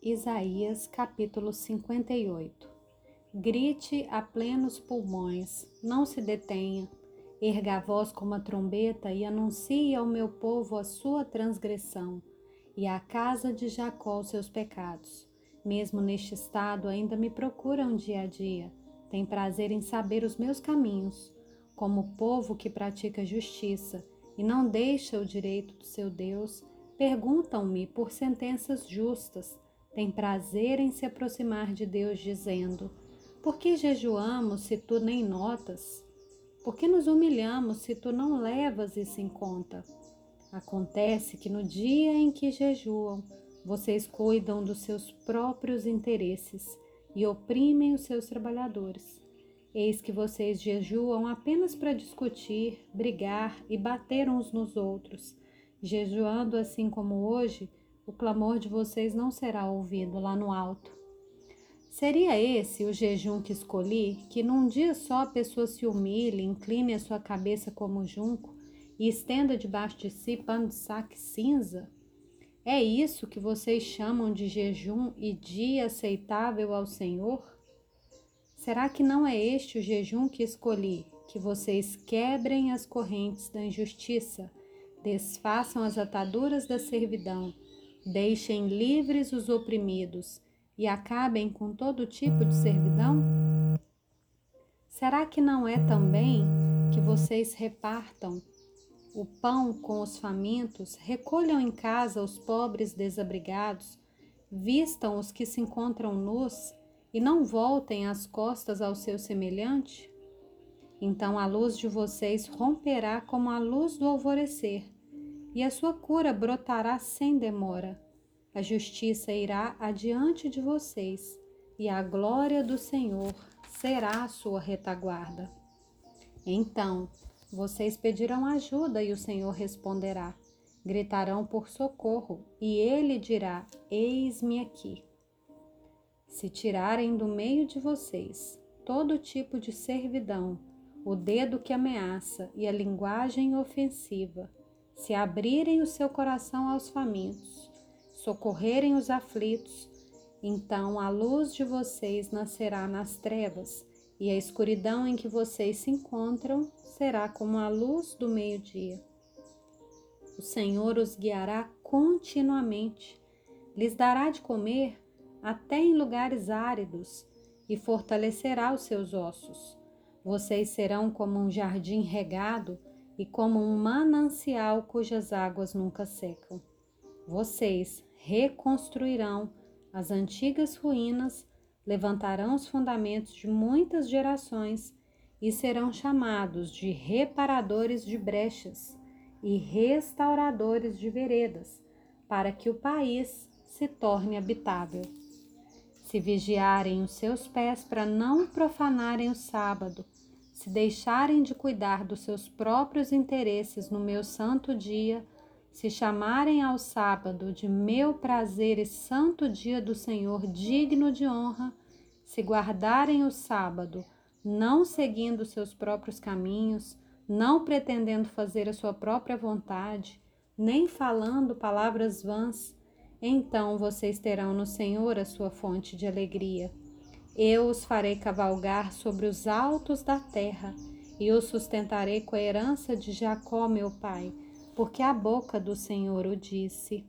Isaías capítulo 58 Grite a plenos pulmões, não se detenha, erga a voz como a trombeta e anuncie ao meu povo a sua transgressão e à casa de Jacó os seus pecados. Mesmo neste estado ainda me procuram dia a dia, tem prazer em saber os meus caminhos, como povo que pratica justiça e não deixa o direito do seu Deus, perguntam-me por sentenças justas tem prazer em se aproximar de Deus, dizendo: Por que jejuamos se tu nem notas? Por que nos humilhamos se tu não levas isso em conta? Acontece que no dia em que jejuam, vocês cuidam dos seus próprios interesses e oprimem os seus trabalhadores. Eis que vocês jejuam apenas para discutir, brigar e bater uns nos outros. Jejuando assim como hoje, o clamor de vocês não será ouvido lá no alto. Seria esse o jejum que escolhi, que num dia só a pessoa se humilhe, incline a sua cabeça como junco e estenda debaixo de si pano de saque cinza? É isso que vocês chamam de jejum e dia aceitável ao Senhor? Será que não é este o jejum que escolhi, que vocês quebrem as correntes da injustiça, desfaçam as ataduras da servidão, Deixem livres os oprimidos e acabem com todo tipo de servidão? Será que não é também que vocês repartam o pão com os famintos, recolham em casa os pobres desabrigados, vistam os que se encontram nus e não voltem as costas ao seu semelhante? Então a luz de vocês romperá como a luz do alvorecer e a sua cura brotará sem demora. A justiça irá adiante de vocês, e a glória do Senhor será a sua retaguarda. Então vocês pedirão ajuda e o Senhor responderá. Gritarão por socorro e ele dirá: Eis-me aqui. Se tirarem do meio de vocês todo tipo de servidão, o dedo que ameaça e a linguagem ofensiva, se abrirem o seu coração aos famintos, socorrerem os aflitos, então a luz de vocês nascerá nas trevas, e a escuridão em que vocês se encontram será como a luz do meio-dia. O Senhor os guiará continuamente, lhes dará de comer até em lugares áridos e fortalecerá os seus ossos. Vocês serão como um jardim regado e como um manancial cujas águas nunca secam. Vocês reconstruirão as antigas ruínas, levantarão os fundamentos de muitas gerações e serão chamados de reparadores de brechas e restauradores de veredas, para que o país se torne habitável. Se vigiarem os seus pés para não profanarem o sábado, se deixarem de cuidar dos seus próprios interesses no meu santo dia, se chamarem ao sábado de meu prazer e santo dia do Senhor digno de honra, se guardarem o sábado, não seguindo seus próprios caminhos, não pretendendo fazer a sua própria vontade, nem falando palavras vãs, então vocês terão no Senhor a sua fonte de alegria. Eu os farei cavalgar sobre os altos da terra e os sustentarei com a herança de Jacó, meu pai, porque a boca do Senhor o disse.